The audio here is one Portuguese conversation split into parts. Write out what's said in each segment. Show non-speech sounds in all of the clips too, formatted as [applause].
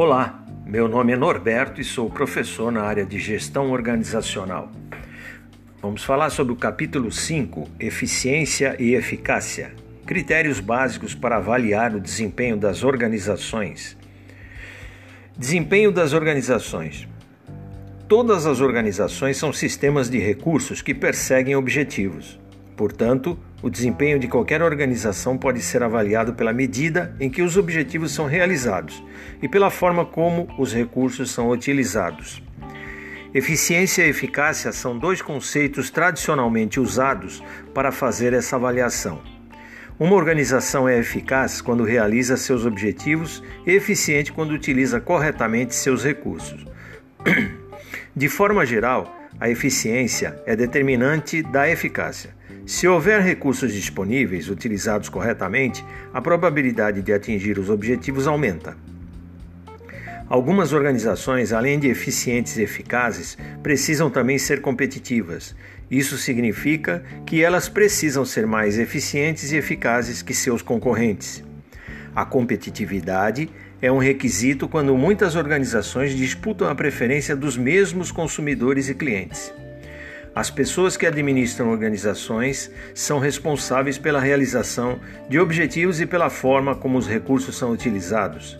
Olá, meu nome é Norberto e sou professor na área de gestão organizacional. Vamos falar sobre o capítulo 5, Eficiência e Eficácia. Critérios básicos para avaliar o desempenho das organizações. Desempenho das organizações. Todas as organizações são sistemas de recursos que perseguem objetivos. Portanto, o desempenho de qualquer organização pode ser avaliado pela medida em que os objetivos são realizados e pela forma como os recursos são utilizados. Eficiência e eficácia são dois conceitos tradicionalmente usados para fazer essa avaliação. Uma organização é eficaz quando realiza seus objetivos e eficiente quando utiliza corretamente seus recursos. [clears throat] De forma geral, a eficiência é determinante da eficácia. Se houver recursos disponíveis utilizados corretamente, a probabilidade de atingir os objetivos aumenta. Algumas organizações, além de eficientes e eficazes, precisam também ser competitivas. Isso significa que elas precisam ser mais eficientes e eficazes que seus concorrentes. A competitividade é um requisito quando muitas organizações disputam a preferência dos mesmos consumidores e clientes. As pessoas que administram organizações são responsáveis pela realização de objetivos e pela forma como os recursos são utilizados.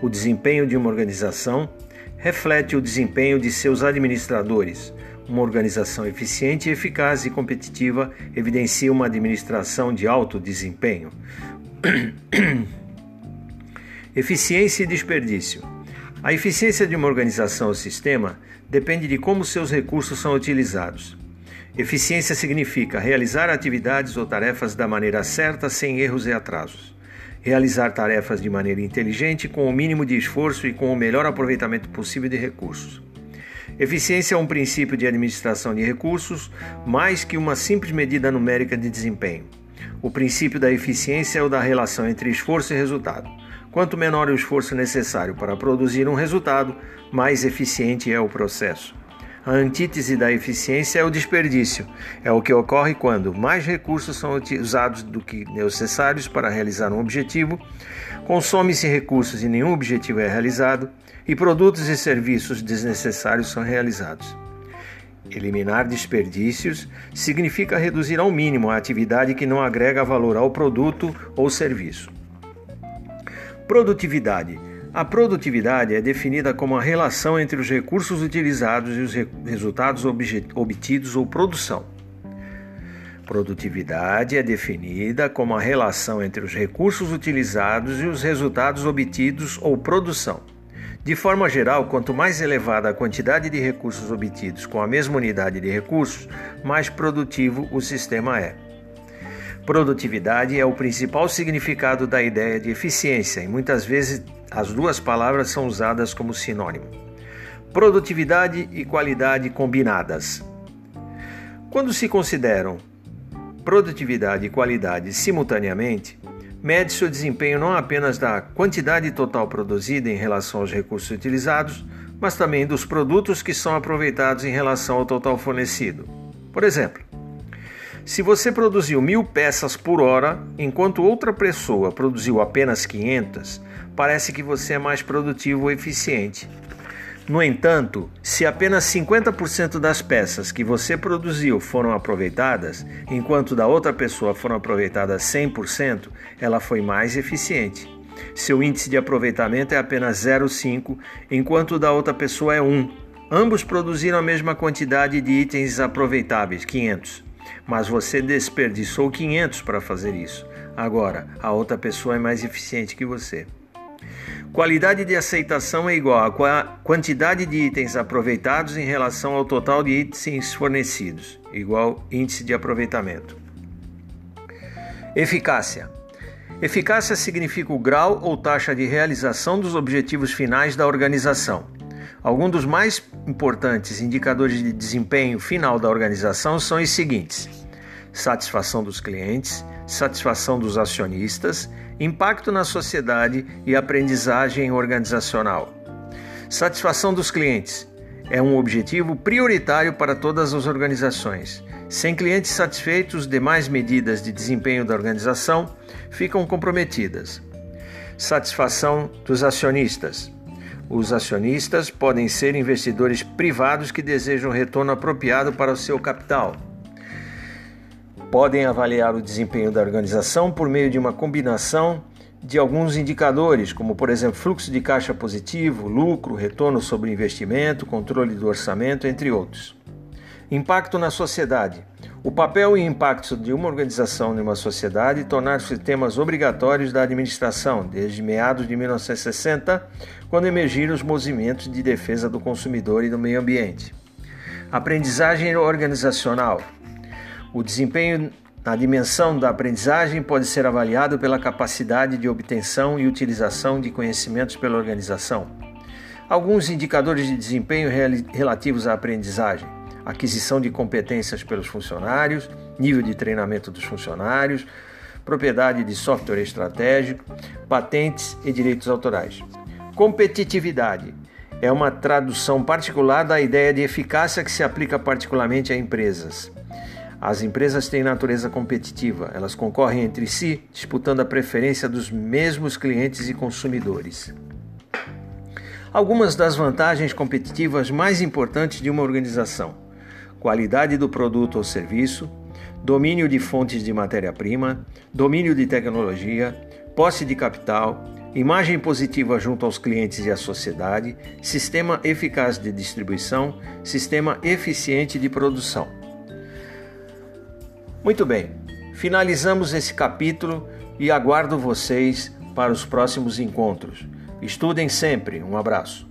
O desempenho de uma organização reflete o desempenho de seus administradores. Uma organização eficiente, eficaz e competitiva evidencia uma administração de alto desempenho. [clears throat] Eficiência e desperdício. A eficiência de uma organização ou sistema depende de como seus recursos são utilizados. Eficiência significa realizar atividades ou tarefas da maneira certa, sem erros e atrasos. Realizar tarefas de maneira inteligente, com o mínimo de esforço e com o melhor aproveitamento possível de recursos. Eficiência é um princípio de administração de recursos mais que uma simples medida numérica de desempenho. O princípio da eficiência é o da relação entre esforço e resultado. Quanto menor o esforço necessário para produzir um resultado, mais eficiente é o processo. A antítese da eficiência é o desperdício. É o que ocorre quando mais recursos são usados do que necessários para realizar um objetivo, consome-se recursos e nenhum objetivo é realizado, e produtos e serviços desnecessários são realizados. Eliminar desperdícios significa reduzir ao mínimo a atividade que não agrega valor ao produto ou serviço. Produtividade. A produtividade é definida como a relação entre os recursos utilizados e os re resultados obtidos ou produção. Produtividade é definida como a relação entre os recursos utilizados e os resultados obtidos ou produção. De forma geral, quanto mais elevada a quantidade de recursos obtidos com a mesma unidade de recursos, mais produtivo o sistema é. Produtividade é o principal significado da ideia de eficiência e muitas vezes as duas palavras são usadas como sinônimo. Produtividade e qualidade combinadas. Quando se consideram produtividade e qualidade simultaneamente, mede-se o desempenho não apenas da quantidade total produzida em relação aos recursos utilizados, mas também dos produtos que são aproveitados em relação ao total fornecido. Por exemplo, se você produziu mil peças por hora, enquanto outra pessoa produziu apenas 500, parece que você é mais produtivo ou eficiente. No entanto, se apenas 50% das peças que você produziu foram aproveitadas, enquanto da outra pessoa foram aproveitadas 100%, ela foi mais eficiente. Seu índice de aproveitamento é apenas 0,5, enquanto da outra pessoa é 1. Ambos produziram a mesma quantidade de itens aproveitáveis, 500 mas você desperdiçou 500 para fazer isso. Agora, a outra pessoa é mais eficiente que você. Qualidade de aceitação é igual à quantidade de itens aproveitados em relação ao total de itens fornecidos, igual índice de aproveitamento. Eficácia. Eficácia significa o grau ou taxa de realização dos objetivos finais da organização. Alguns dos mais importantes indicadores de desempenho final da organização são os seguintes: satisfação dos clientes, satisfação dos acionistas, impacto na sociedade e aprendizagem organizacional. Satisfação dos clientes é um objetivo prioritário para todas as organizações. Sem clientes satisfeitos, demais medidas de desempenho da organização ficam comprometidas. Satisfação dos acionistas. Os acionistas podem ser investidores privados que desejam retorno apropriado para o seu capital. Podem avaliar o desempenho da organização por meio de uma combinação de alguns indicadores, como por exemplo fluxo de caixa positivo, lucro, retorno sobre investimento, controle do orçamento, entre outros. Impacto na sociedade. O papel e impacto de uma organização em uma sociedade tornaram-se temas obrigatórios da administração desde meados de 1960, quando emergiram os movimentos de defesa do consumidor e do meio ambiente. Aprendizagem organizacional. O desempenho na dimensão da aprendizagem pode ser avaliado pela capacidade de obtenção e utilização de conhecimentos pela organização. Alguns indicadores de desempenho relativos à aprendizagem: aquisição de competências pelos funcionários, nível de treinamento dos funcionários, propriedade de software estratégico, patentes e direitos autorais. Competitividade é uma tradução particular da ideia de eficácia que se aplica particularmente a empresas. As empresas têm natureza competitiva, elas concorrem entre si, disputando a preferência dos mesmos clientes e consumidores. Algumas das vantagens competitivas mais importantes de uma organização: qualidade do produto ou serviço, domínio de fontes de matéria-prima, domínio de tecnologia, posse de capital, imagem positiva junto aos clientes e à sociedade, sistema eficaz de distribuição, sistema eficiente de produção. Muito bem, finalizamos esse capítulo e aguardo vocês para os próximos encontros. Estudem sempre. Um abraço.